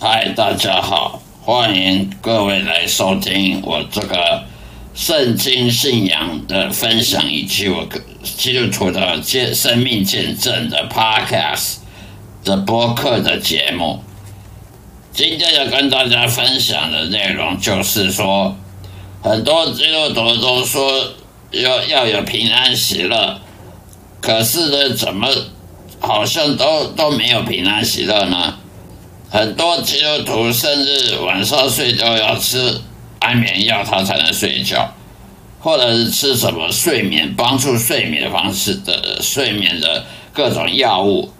嗨，大家好，欢迎各位来收听我这个圣经信仰的分享，以及我基督徒的见生命见证的 Podcast 的播客的节目。今天要跟大家分享的内容就是说，很多基督徒都说要要有平安喜乐，可是呢，怎么好像都都没有平安喜乐呢？很多基督徒甚至晚上睡觉要吃安眠药，他才能睡觉，或者是吃什么睡眠帮助睡眠的方式的睡眠的各种药物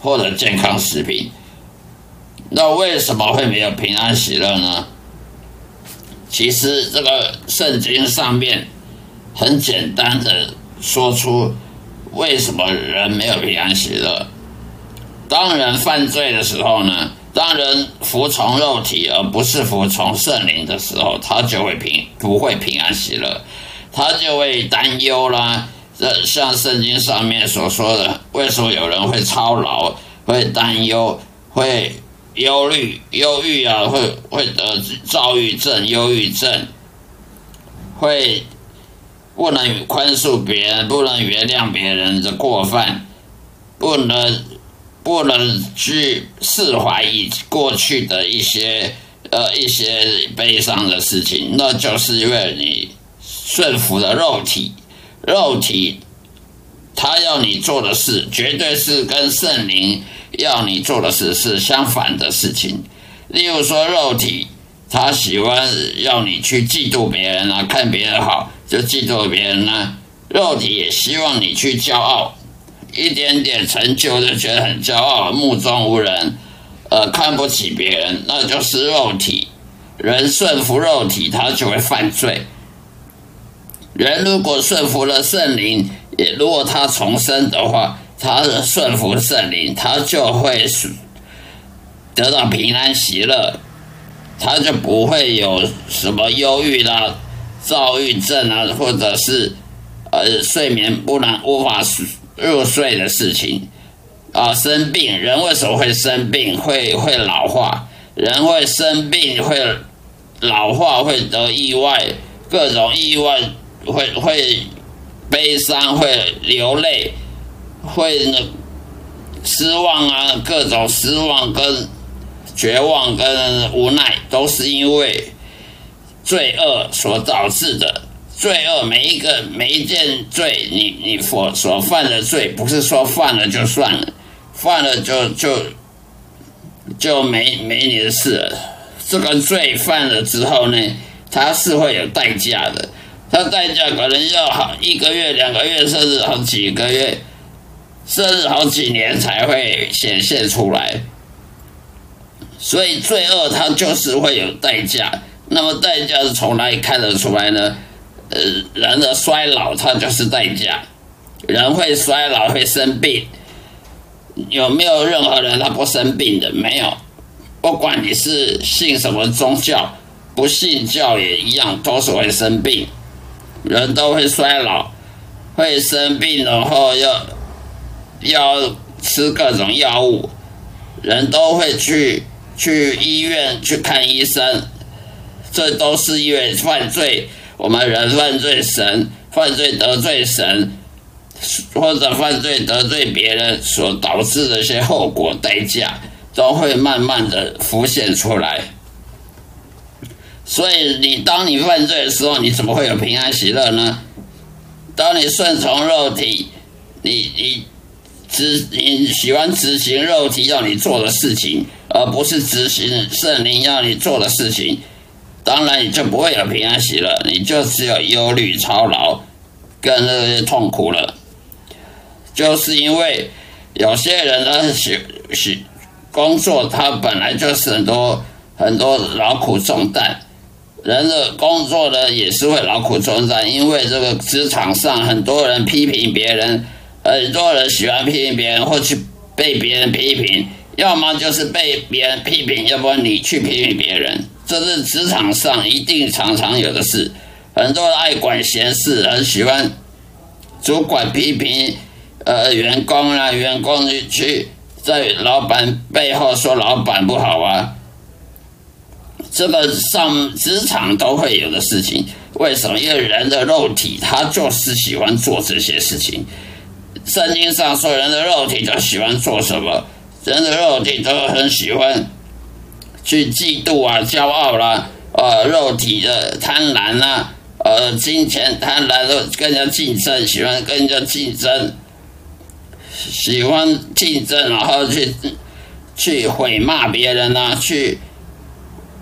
或者健康食品。那为什么会没有平安喜乐呢？其实这个圣经上面很简单的说出为什么人没有平安喜乐。当人犯罪的时候呢？当人服从肉体而不是服从圣灵的时候，他就会平不会平安喜乐，他就会担忧啦。这像圣经上面所说的，为什么有人会操劳、会担忧、会忧虑、忧郁啊？会会得躁郁症、忧郁症，会不能宽恕别人，不能原谅别人的过犯，不能。不能去释怀以过去的一些呃一些悲伤的事情，那就是因为你顺服了肉体，肉体他要你做的事，绝对是跟圣灵要你做的事是相反的事情。例如说，肉体他喜欢要你去嫉妒别人啊，看别人好就嫉妒别人啊，肉体也希望你去骄傲。一点点成就就觉得很骄傲，目中无人，呃，看不起别人，那就是肉体。人顺服肉体，他就会犯罪。人如果顺服了圣灵，也如果他重生的话，他的顺服圣灵，他就会得到平安喜乐，他就不会有什么忧郁啦、躁郁症啊，或者是呃睡眠不能无法睡。入睡的事情啊，生病，人为什么会生病？会会老化，人会生病，会老化，会得意外，各种意外，会会悲伤，会流泪，会那失望啊，各种失望跟绝望跟无奈，都是因为罪恶所导致的。罪恶每一个每一件罪，你你所所犯的罪，不是说犯了就算了，犯了就就就没没你的事了。这个罪犯了之后呢，它是会有代价的，它代价可能要好一个月、两个月，甚至好几个月，甚至好几年才会显现出来。所以罪恶它就是会有代价。那么代价是从哪里看得出来呢？呃，人的衰老，它就是代价。人会衰老，会生病。有没有任何人他不生病的？没有。不管你是信什么宗教，不信教也一样，都是会生病。人都会衰老，会生病，然后要要吃各种药物。人都会去去医院去看医生，这都是因为犯罪。我们人犯罪，神犯罪得罪神，或者犯罪得罪别人所导致的一些后果代价，都会慢慢的浮现出来。所以，你当你犯罪的时候，你怎么会有平安喜乐呢？当你顺从肉体，你你执你喜欢执行肉体要你做的事情，而不是执行圣灵要你做的事情。当然，你就不会有平安喜乐，你就只有忧虑、操劳跟那些痛苦了。就是因为有些人呢，喜喜工作，他本来就是很多很多劳苦重担。人的工作呢，也是会劳苦重担，因为这个职场上很多人批评别人，很多人喜欢批评别人，或去被别人批评，要么就是被别人批评，要不然你去批评别人。这是职场上一定常常有的事，很多爱管闲事，很喜欢主管批评呃员工啊，员工去在老板背后说老板不好啊，这个上职场都会有的事情。为什么？因为人的肉体，他就是喜欢做这些事情。圣经上说，人的肉体都喜欢做什么？人的肉体都很喜欢去嫉妒啊、骄傲啦，呃，肉体的贪婪啊，呃，金钱贪婪的跟人家竞争，喜欢跟人家竞争，喜欢竞争，然后去去毁骂别人啊，去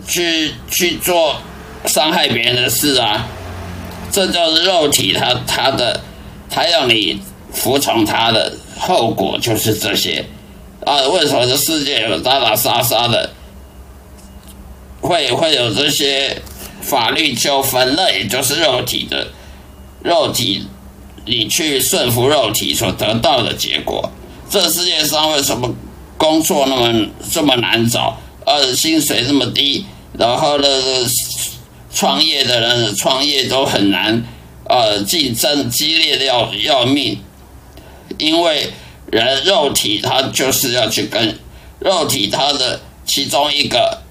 去去做。伤害别人的事啊，这就是肉体，他他的，他要你服从他的后果就是这些啊。为什么这世界有打打杀杀的，会会有这些法律纠纷？那也就是肉体的肉体，你去顺服肉体所得到的结果。这世界上为什么工作那么这么难找，呃，薪水这么低，然后呢？创业的人创业都很难，呃，竞争激烈的要要命，因为人肉体他就是要去跟肉体他的其中一个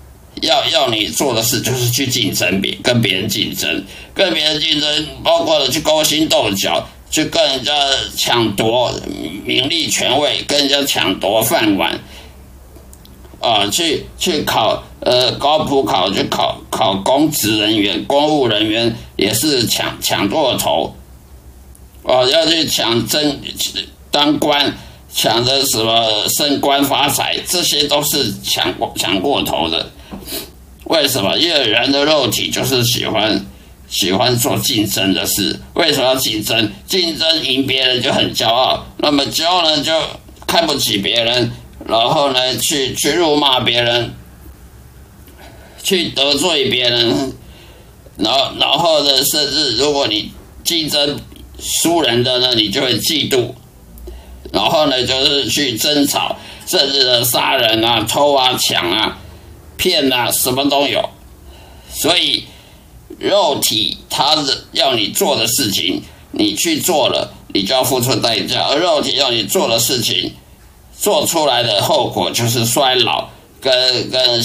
要要你做的事就是去竞争别跟别人竞争，跟别人竞争，包括了去勾心斗角，去跟人家抢夺名利权位，跟人家抢夺饭碗。啊，去去考呃高普考，去考考公职人员、公务人员也是抢抢过头，哦，要去抢争当官，抢着什么升官发财，这些都是抢过抢过头的。为什么？因为人的肉体就是喜欢喜欢做竞争的事。为什么要竞争？竞争赢别人就很骄傲，那么骄傲呢就看不起别人。然后呢，去去辱骂别人，去得罪别人，然后然后呢，甚至如果你竞争输人的呢，你就会嫉妒，然后呢，就是去争吵，甚至的杀人啊、偷啊、抢啊、骗啊，什么都有。所以，肉体它是要你做的事情，你去做了，你就要付出代价；而肉体要你做的事情，做出来的后果就是衰老，跟跟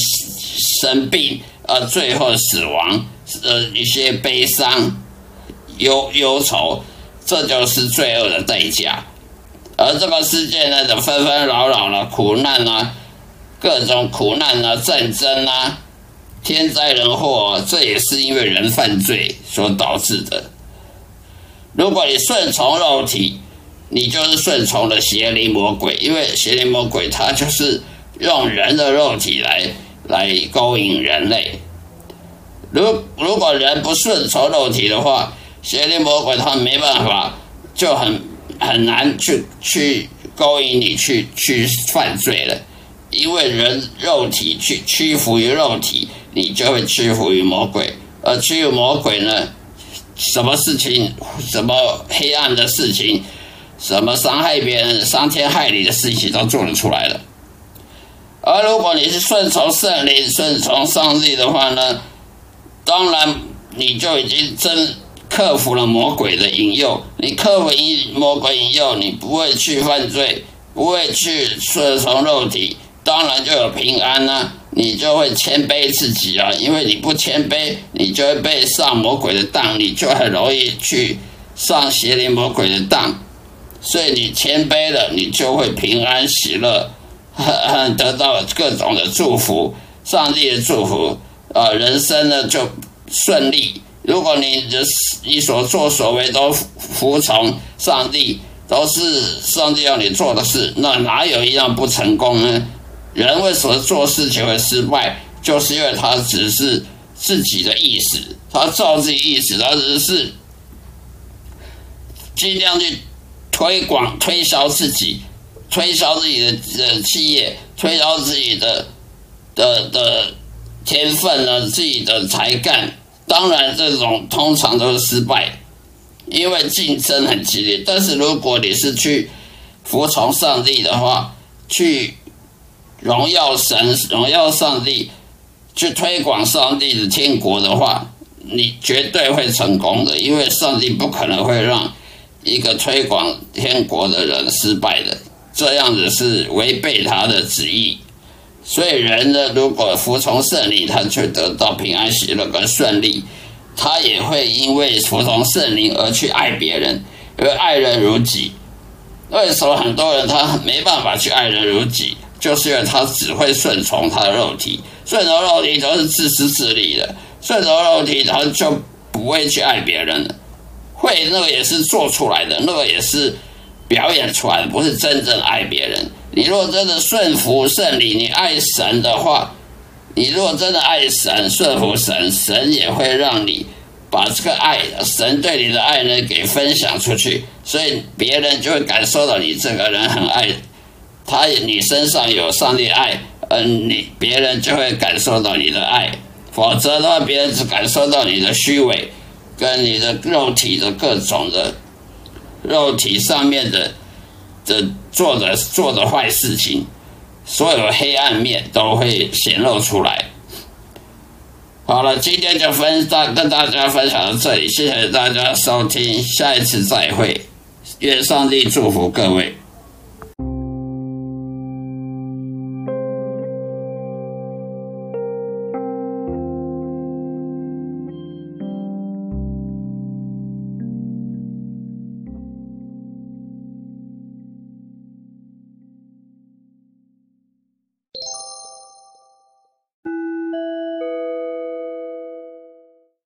生病，呃，最后死亡，呃，一些悲伤、忧忧愁，这就是罪恶的代价。而这个世界呢，的纷纷扰扰了苦难啊，各种苦难啊，战争啊，天灾人祸，啊这也是因为人犯罪所导致的。如果你顺从肉体，你就是顺从了邪灵魔鬼，因为邪灵魔鬼他就是用人的肉体来来勾引人类。如如果人不顺从肉体的话，邪灵魔鬼他没办法，就很很难去去勾引你去去犯罪了。因为人肉体去屈服于肉体，你就会屈服于魔鬼。而屈服魔鬼呢，什么事情，什么黑暗的事情？什么伤害别人、伤天害理的事情都做得出来了。而如果你是顺从圣灵、顺从上帝的话呢，当然你就已经真克服了魔鬼的引诱。你克服引魔鬼引诱，你不会去犯罪，不会去顺从肉体，当然就有平安呢。你就会谦卑自己啊，因为你不谦卑，你就会被上魔鬼的当，你就很容易去上邪灵魔鬼的当。所以你谦卑了，你就会平安喜乐，得到各种的祝福，上帝的祝福，啊，人生呢就顺利。如果你的你所作所为都服从上帝，都是上帝要你做的事，那哪有一样不成功呢？人为什么做事情会失败？就是因为他只是自己的意思，他照自己意思，他只是尽量去。推广、推销自己，推销自己的的企业，推销自己的的的天分呢，自己的才干。当然，这种通常都是失败，因为竞争很激烈。但是，如果你是去服从上帝的话，去荣耀神、荣耀上帝，去推广上帝的天国的话，你绝对会成功的，因为上帝不可能会让。一个推广天国的人失败的，这样子是违背他的旨意，所以人呢，如果服从圣灵，他就得到平安喜乐跟顺利。他也会因为服从圣灵而去爱别人，因为爱人如己。为什么很多人他没办法去爱人如己？就是因为他只会顺从他的肉体，顺从肉体都是自私自利的，顺从肉体他就不会去爱别人了。会那个也是做出来的，那个也是表演出来的，不是真正爱别人。你若真的顺服圣灵，你爱神的话，你若真的爱神，顺服神，神也会让你把这个爱，神对你的爱呢，给分享出去，所以别人就会感受到你这个人很爱他，你身上有上帝爱，嗯，你别人就会感受到你的爱，否则的话，别人只感受到你的虚伪，跟你的肉体的各种的肉体上面的。的做的做的坏事情，所有黑暗面都会显露出来。好了，今天就分大跟大家分享到这里，谢谢大家收听，下一次再会，愿上帝祝福各位。